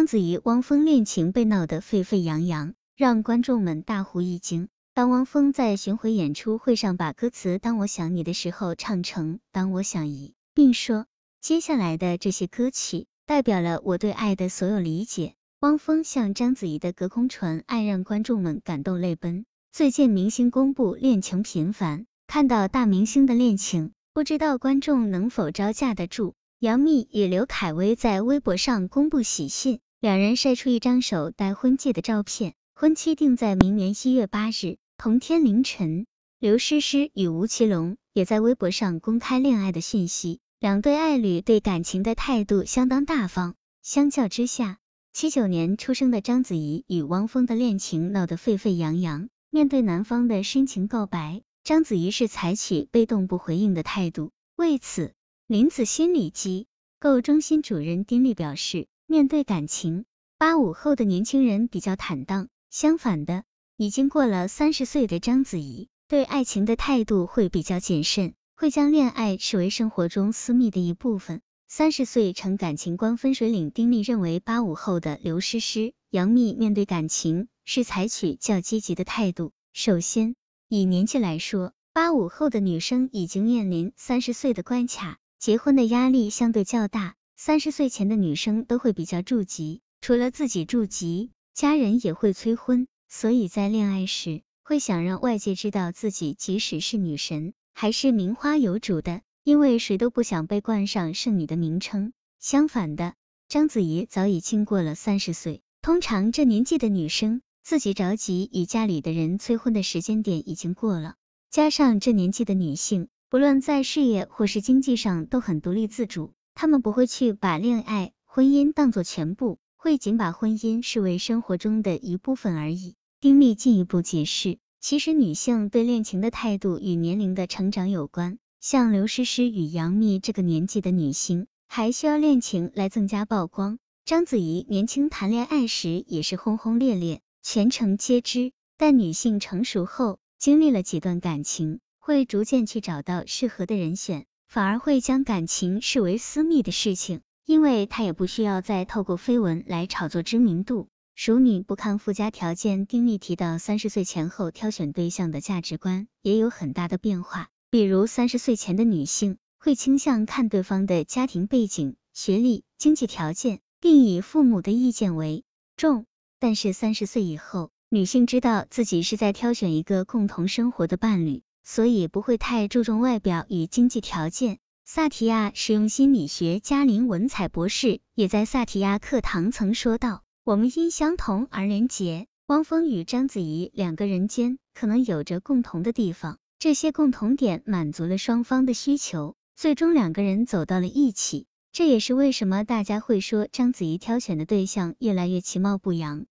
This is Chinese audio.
章子怡、汪峰恋情被闹得沸沸扬扬，让观众们大呼一惊。当汪峰在巡回演出会上把歌词《当我想你》的时候唱成《当我想你》，并说接下来的这些歌曲代表了我对爱的所有理解。汪峰向章子怡的隔空传爱，让观众们感动泪奔。最近明星公布恋情频繁，看到大明星的恋情，不知道观众能否招架得住。杨幂与刘恺威在微博上公布喜讯，两人晒出一张手戴婚戒的照片，婚期定在明年一月八日同天凌晨。刘诗诗与吴奇隆也在微博上公开恋爱的讯息，两对爱侣对感情的态度相当大方。相较之下，七九年出生的章子怡与汪峰的恋情闹得沸沸扬扬。面对男方的深情告白，章子怡是采取被动不回应的态度。为此，林子心理机构中心主任丁力表示，面对感情，八五后的年轻人比较坦荡，相反的，已经过了三十岁的章子怡对爱情的态度会比较谨慎，会将恋爱视为生活中私密的一部分。三十岁成感情观分水岭，丁力认为八五后的刘诗诗、杨幂面对感情是采取较积极的态度。首先，以年纪来说，八五后的女生已经面临三十岁的关卡，结婚的压力相对较大。三十岁前的女生都会比较着急，除了自己着急，家人也会催婚，所以在恋爱时会想让外界知道自己即使是女神，还是名花有主的。因为谁都不想被冠上剩女的名称。相反的，章子怡早已经过了三十岁，通常这年纪的女生，自己着急与家里的人催婚的时间点已经过了。加上这年纪的女性，不论在事业或是经济上都很独立自主，他们不会去把恋爱、婚姻当做全部，会仅把婚姻视为生活中的一部分而已。丁力进一步解释，其实女性对恋情的态度与年龄的成长有关。像刘诗诗与杨幂这个年纪的女星，还需要恋情来增加曝光。章子怡年轻谈恋爱时也是轰轰烈烈，全程皆知。但女性成熟后，经历了几段感情，会逐渐去找到适合的人选，反而会将感情视为私密的事情，因为她也不需要再透过绯闻来炒作知名度。熟女不看附加条件，丁力提到，三十岁前后挑选对象的价值观也有很大的变化。比如三十岁前的女性会倾向看对方的家庭背景、学历、经济条件，并以父母的意见为重。但是三十岁以后，女性知道自己是在挑选一个共同生活的伴侣，所以不会太注重外表与经济条件。萨提亚实用心理学家林文采博士也在萨提亚课堂曾说道：“我们因相同而连结。”汪峰与章子怡两个人间可能有着共同的地方。这些共同点满足了双方的需求，最终两个人走到了一起。这也是为什么大家会说章子怡挑选的对象越来越其貌不扬。